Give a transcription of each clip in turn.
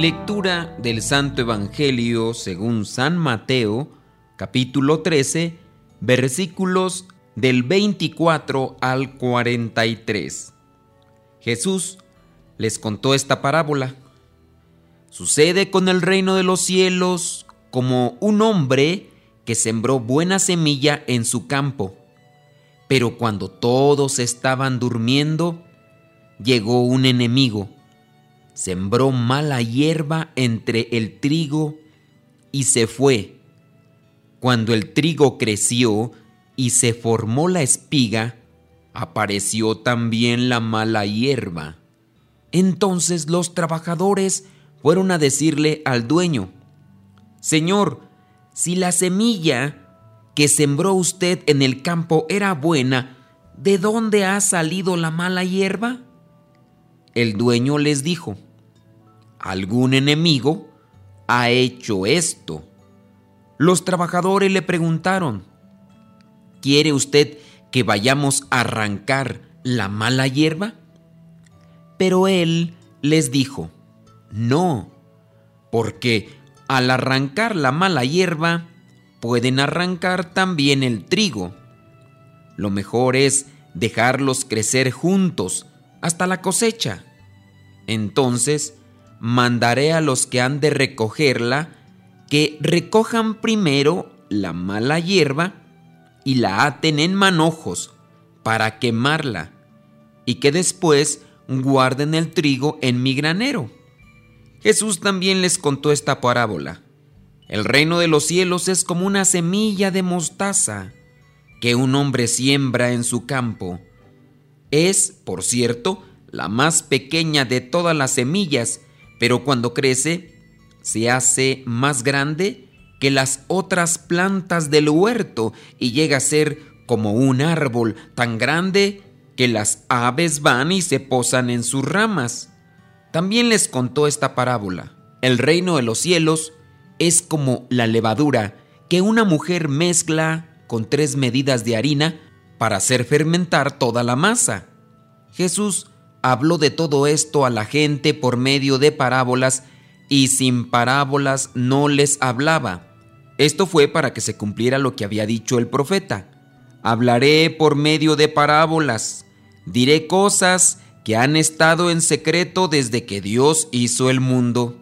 Lectura del Santo Evangelio según San Mateo, capítulo 13, versículos del 24 al 43. Jesús les contó esta parábola. Sucede con el reino de los cielos como un hombre que sembró buena semilla en su campo. Pero cuando todos estaban durmiendo, llegó un enemigo sembró mala hierba entre el trigo y se fue. Cuando el trigo creció y se formó la espiga, apareció también la mala hierba. Entonces los trabajadores fueron a decirle al dueño, Señor, si la semilla que sembró usted en el campo era buena, ¿de dónde ha salido la mala hierba? El dueño les dijo, algún enemigo ha hecho esto. Los trabajadores le preguntaron, ¿quiere usted que vayamos a arrancar la mala hierba? Pero él les dijo, no, porque al arrancar la mala hierba, pueden arrancar también el trigo. Lo mejor es dejarlos crecer juntos hasta la cosecha. Entonces mandaré a los que han de recogerla que recojan primero la mala hierba y la aten en manojos para quemarla y que después guarden el trigo en mi granero. Jesús también les contó esta parábola. El reino de los cielos es como una semilla de mostaza que un hombre siembra en su campo. Es, por cierto, la más pequeña de todas las semillas pero cuando crece se hace más grande que las otras plantas del huerto y llega a ser como un árbol tan grande que las aves van y se posan en sus ramas. También les contó esta parábola. El reino de los cielos es como la levadura que una mujer mezcla con tres medidas de harina para hacer fermentar toda la masa. Jesús habló de todo esto a la gente por medio de parábolas y sin parábolas no les hablaba. Esto fue para que se cumpliera lo que había dicho el profeta. Hablaré por medio de parábolas, diré cosas que han estado en secreto desde que Dios hizo el mundo.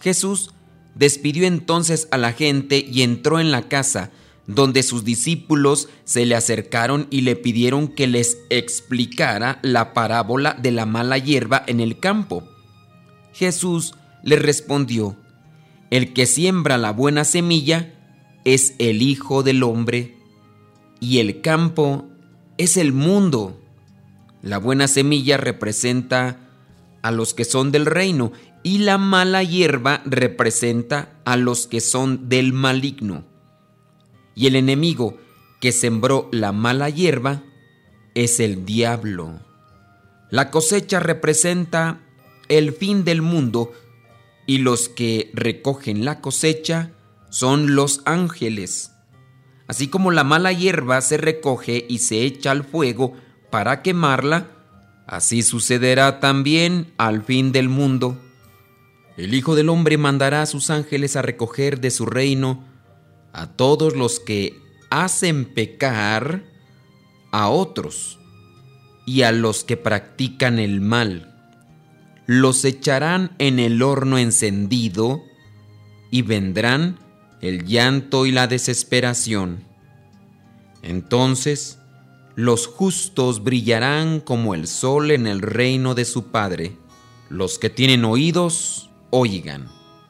Jesús despidió entonces a la gente y entró en la casa, donde sus discípulos se le acercaron y le pidieron que les explicara la parábola de la mala hierba en el campo. Jesús les respondió, El que siembra la buena semilla es el Hijo del Hombre, y el campo es el mundo. La buena semilla representa a los que son del reino, y la mala hierba representa a los que son del maligno y el enemigo que sembró la mala hierba es el diablo. La cosecha representa el fin del mundo y los que recogen la cosecha son los ángeles. Así como la mala hierba se recoge y se echa al fuego para quemarla, así sucederá también al fin del mundo. El Hijo del Hombre mandará a sus ángeles a recoger de su reino a todos los que hacen pecar a otros y a los que practican el mal. Los echarán en el horno encendido y vendrán el llanto y la desesperación. Entonces los justos brillarán como el sol en el reino de su Padre. Los que tienen oídos, oigan.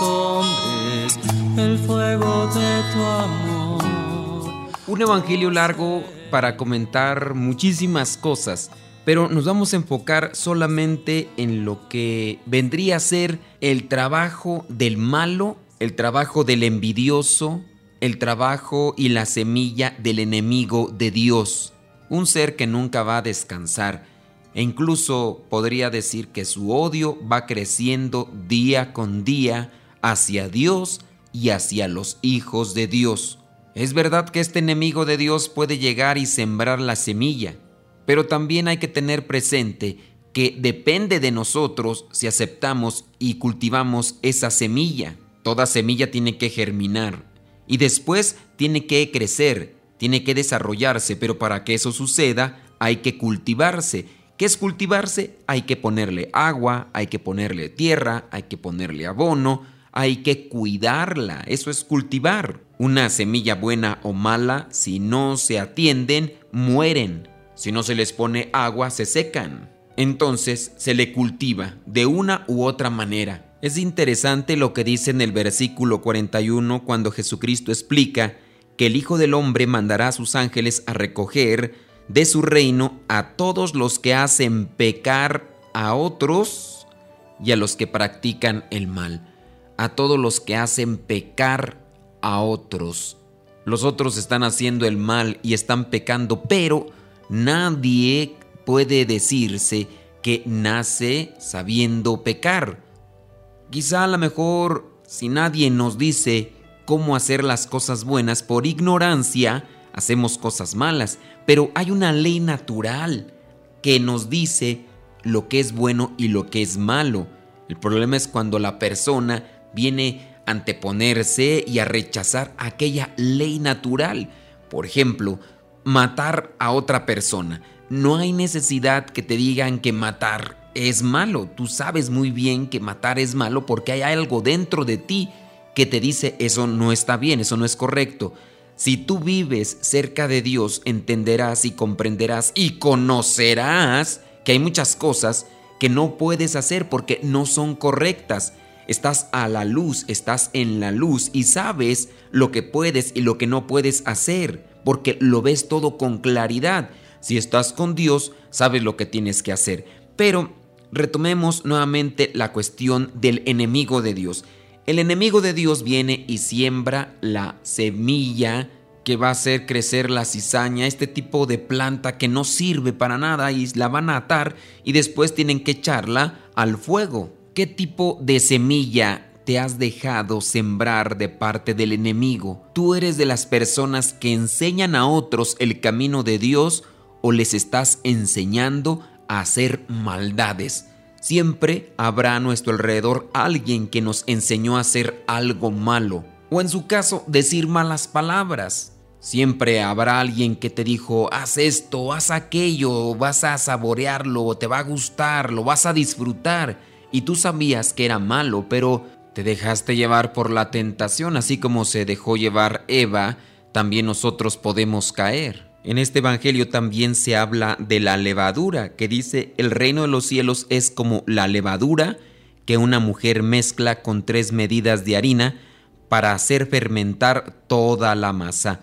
hombres el fuego de tu amor. Un evangelio largo para comentar muchísimas cosas, pero nos vamos a enfocar solamente en lo que vendría a ser el trabajo del malo el trabajo del envidioso, el trabajo y la semilla del enemigo de Dios, un ser que nunca va a descansar e incluso podría decir que su odio va creciendo día con día hacia Dios y hacia los hijos de Dios. Es verdad que este enemigo de Dios puede llegar y sembrar la semilla, pero también hay que tener presente que depende de nosotros si aceptamos y cultivamos esa semilla. Toda semilla tiene que germinar y después tiene que crecer, tiene que desarrollarse, pero para que eso suceda hay que cultivarse. ¿Qué es cultivarse? Hay que ponerle agua, hay que ponerle tierra, hay que ponerle abono, hay que cuidarla. Eso es cultivar. Una semilla buena o mala, si no se atienden, mueren. Si no se les pone agua, se secan. Entonces se le cultiva de una u otra manera. Es interesante lo que dice en el versículo 41 cuando Jesucristo explica que el Hijo del Hombre mandará a sus ángeles a recoger de su reino a todos los que hacen pecar a otros y a los que practican el mal, a todos los que hacen pecar a otros. Los otros están haciendo el mal y están pecando, pero nadie puede decirse que nace sabiendo pecar Quizá a lo mejor si nadie nos dice cómo hacer las cosas buenas por ignorancia, hacemos cosas malas, pero hay una ley natural que nos dice lo que es bueno y lo que es malo. El problema es cuando la persona viene a anteponerse y a rechazar aquella ley natural. Por ejemplo, matar a otra persona. No hay necesidad que te digan que matar es malo. Tú sabes muy bien que matar es malo porque hay algo dentro de ti que te dice eso no está bien, eso no es correcto. Si tú vives cerca de Dios, entenderás y comprenderás y conocerás que hay muchas cosas que no puedes hacer porque no son correctas. Estás a la luz, estás en la luz y sabes lo que puedes y lo que no puedes hacer porque lo ves todo con claridad. Si estás con Dios, sabes lo que tienes que hacer. Pero retomemos nuevamente la cuestión del enemigo de Dios. El enemigo de Dios viene y siembra la semilla que va a hacer crecer la cizaña, este tipo de planta que no sirve para nada y la van a atar y después tienen que echarla al fuego. ¿Qué tipo de semilla te has dejado sembrar de parte del enemigo? ¿Tú eres de las personas que enseñan a otros el camino de Dios o les estás enseñando hacer maldades. Siempre habrá a nuestro alrededor alguien que nos enseñó a hacer algo malo, o en su caso decir malas palabras. Siempre habrá alguien que te dijo, haz esto, haz aquello, vas a saborearlo, te va a gustar, lo vas a disfrutar, y tú sabías que era malo, pero te dejaste llevar por la tentación, así como se dejó llevar Eva, también nosotros podemos caer. En este Evangelio también se habla de la levadura, que dice, el reino de los cielos es como la levadura que una mujer mezcla con tres medidas de harina para hacer fermentar toda la masa.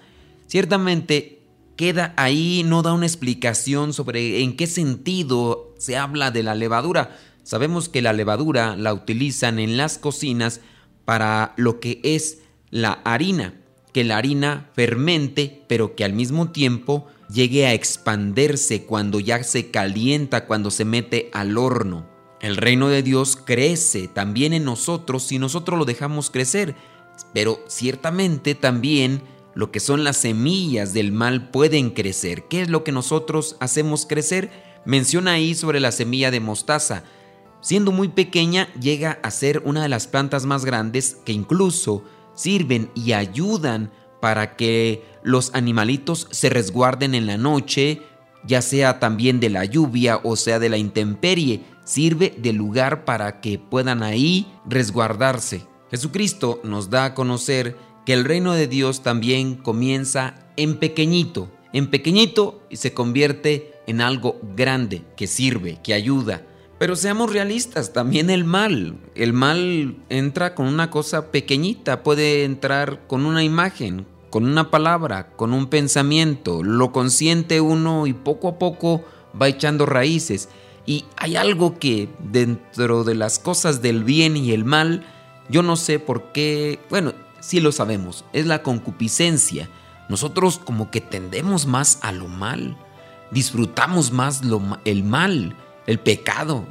Ciertamente queda ahí, no da una explicación sobre en qué sentido se habla de la levadura. Sabemos que la levadura la utilizan en las cocinas para lo que es la harina que la harina fermente, pero que al mismo tiempo llegue a expanderse cuando ya se calienta, cuando se mete al horno. El reino de Dios crece también en nosotros si nosotros lo dejamos crecer. Pero ciertamente también lo que son las semillas del mal pueden crecer. ¿Qué es lo que nosotros hacemos crecer? Menciona ahí sobre la semilla de mostaza. Siendo muy pequeña llega a ser una de las plantas más grandes que incluso sirven y ayudan para que los animalitos se resguarden en la noche, ya sea también de la lluvia o sea de la intemperie. Sirve de lugar para que puedan ahí resguardarse. Jesucristo nos da a conocer que el reino de Dios también comienza en pequeñito, en pequeñito y se convierte en algo grande que sirve, que ayuda. Pero seamos realistas, también el mal. El mal entra con una cosa pequeñita, puede entrar con una imagen, con una palabra, con un pensamiento. Lo consiente uno y poco a poco va echando raíces. Y hay algo que dentro de las cosas del bien y el mal, yo no sé por qué, bueno, sí lo sabemos, es la concupiscencia. Nosotros como que tendemos más a lo mal, disfrutamos más lo, el mal, el pecado.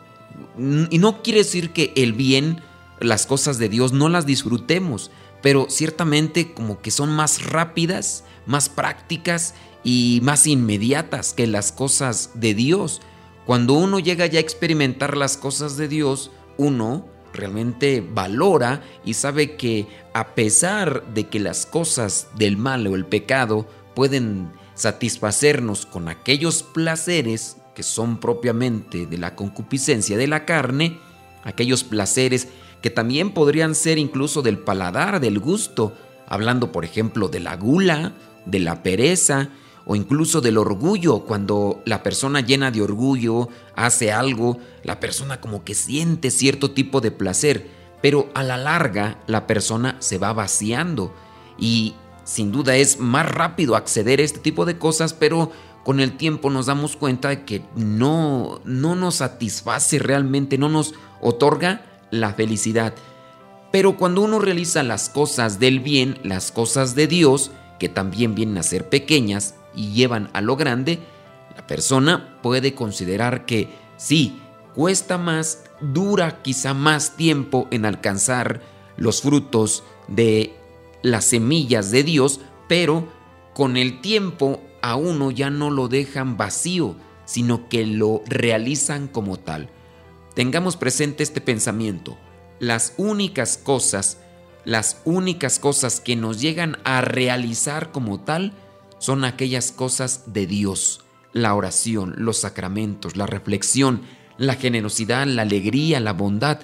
Y no quiere decir que el bien, las cosas de Dios, no las disfrutemos, pero ciertamente como que son más rápidas, más prácticas y más inmediatas que las cosas de Dios. Cuando uno llega ya a experimentar las cosas de Dios, uno realmente valora y sabe que a pesar de que las cosas del mal o el pecado pueden satisfacernos con aquellos placeres que son propiamente de la concupiscencia de la carne, aquellos placeres que también podrían ser incluso del paladar, del gusto, hablando por ejemplo de la gula, de la pereza, o incluso del orgullo. Cuando la persona llena de orgullo hace algo, la persona como que siente cierto tipo de placer, pero a la larga la persona se va vaciando y sin duda es más rápido acceder a este tipo de cosas, pero con el tiempo nos damos cuenta de que no, no nos satisface realmente, no nos otorga la felicidad. Pero cuando uno realiza las cosas del bien, las cosas de Dios, que también vienen a ser pequeñas, y llevan a lo grande, la persona puede considerar que sí, cuesta más, dura quizá más tiempo en alcanzar los frutos de las semillas de Dios, pero con el tiempo a uno ya no lo dejan vacío, sino que lo realizan como tal. Tengamos presente este pensamiento. Las únicas cosas, las únicas cosas que nos llegan a realizar como tal, son aquellas cosas de Dios, la oración, los sacramentos, la reflexión, la generosidad, la alegría, la bondad,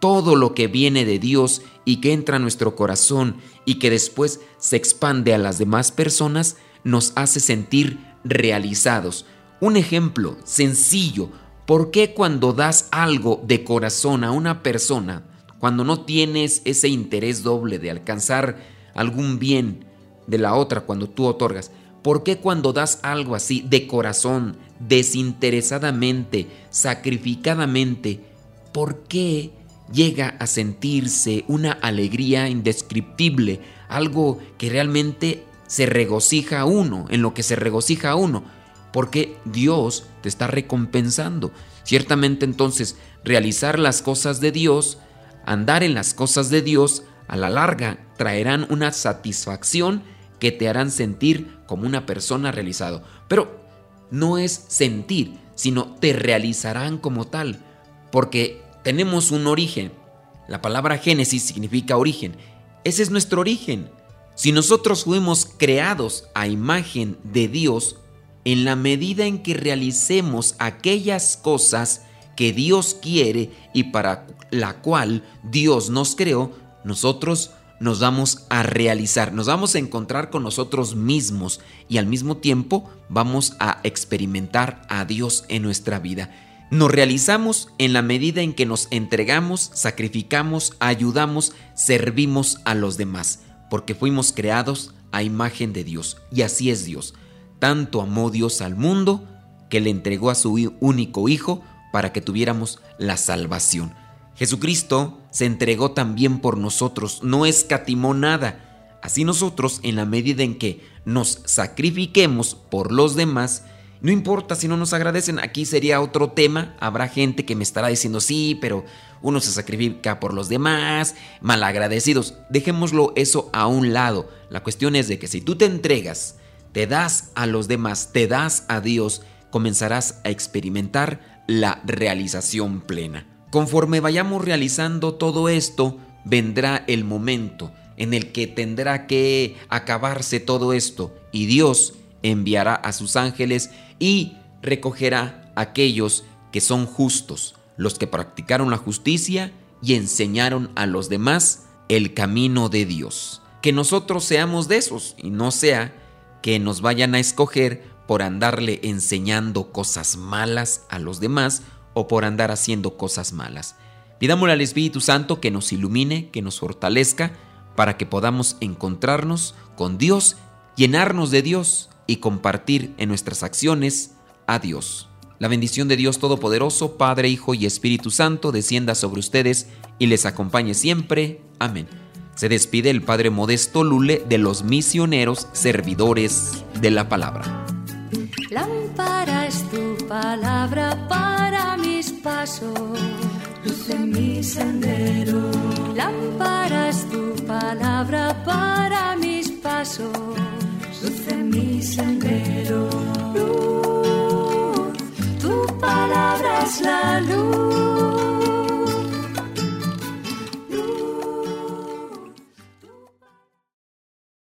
todo lo que viene de Dios y que entra a nuestro corazón y que después se expande a las demás personas, nos hace sentir realizados. Un ejemplo sencillo, ¿por qué cuando das algo de corazón a una persona, cuando no tienes ese interés doble de alcanzar algún bien de la otra cuando tú otorgas, ¿Por qué cuando das algo así de corazón, desinteresadamente, sacrificadamente, por qué llega a sentirse una alegría indescriptible, algo que realmente se regocija uno, en lo que se regocija uno? Porque Dios te está recompensando. Ciertamente entonces, realizar las cosas de Dios, andar en las cosas de Dios, a la larga traerán una satisfacción que te harán sentir como una persona realizado. Pero no es sentir, sino te realizarán como tal, porque tenemos un origen. La palabra Génesis significa origen. Ese es nuestro origen. Si nosotros fuimos creados a imagen de Dios, en la medida en que realicemos aquellas cosas que Dios quiere y para la cual Dios nos creó, nosotros nos vamos a realizar, nos vamos a encontrar con nosotros mismos y al mismo tiempo vamos a experimentar a Dios en nuestra vida. Nos realizamos en la medida en que nos entregamos, sacrificamos, ayudamos, servimos a los demás, porque fuimos creados a imagen de Dios. Y así es Dios. Tanto amó Dios al mundo que le entregó a su único Hijo para que tuviéramos la salvación. Jesucristo se entregó también por nosotros, no escatimó nada. Así nosotros, en la medida en que nos sacrifiquemos por los demás No importa si no nos agradecen, aquí sería otro tema. Habrá gente que me estará diciendo, sí, pero uno se sacrifica por los demás, malagradecidos. Dejémoslo eso a un lado. La cuestión es de que si tú te entregas, te das a los demás, te das a Dios, comenzarás a experimentar la realización plena. Conforme vayamos realizando todo esto, vendrá el momento en el que tendrá que acabarse todo esto y Dios enviará a sus ángeles y recogerá a aquellos que son justos, los que practicaron la justicia y enseñaron a los demás el camino de Dios. Que nosotros seamos de esos y no sea que nos vayan a escoger por andarle enseñando cosas malas a los demás o por andar haciendo cosas malas. Pidámosle al Espíritu Santo que nos ilumine, que nos fortalezca, para que podamos encontrarnos con Dios, llenarnos de Dios y compartir en nuestras acciones a Dios. La bendición de Dios Todopoderoso, Padre, Hijo y Espíritu Santo, descienda sobre ustedes y les acompañe siempre. Amén. Se despide el Padre Modesto Lule de los misioneros servidores de la palabra. Lámpara es tu palabra para mis pasos, luz en mi sendero. Lámpara es tu palabra para mis pasos luz en mi sendero. Luz, palabra es la luz.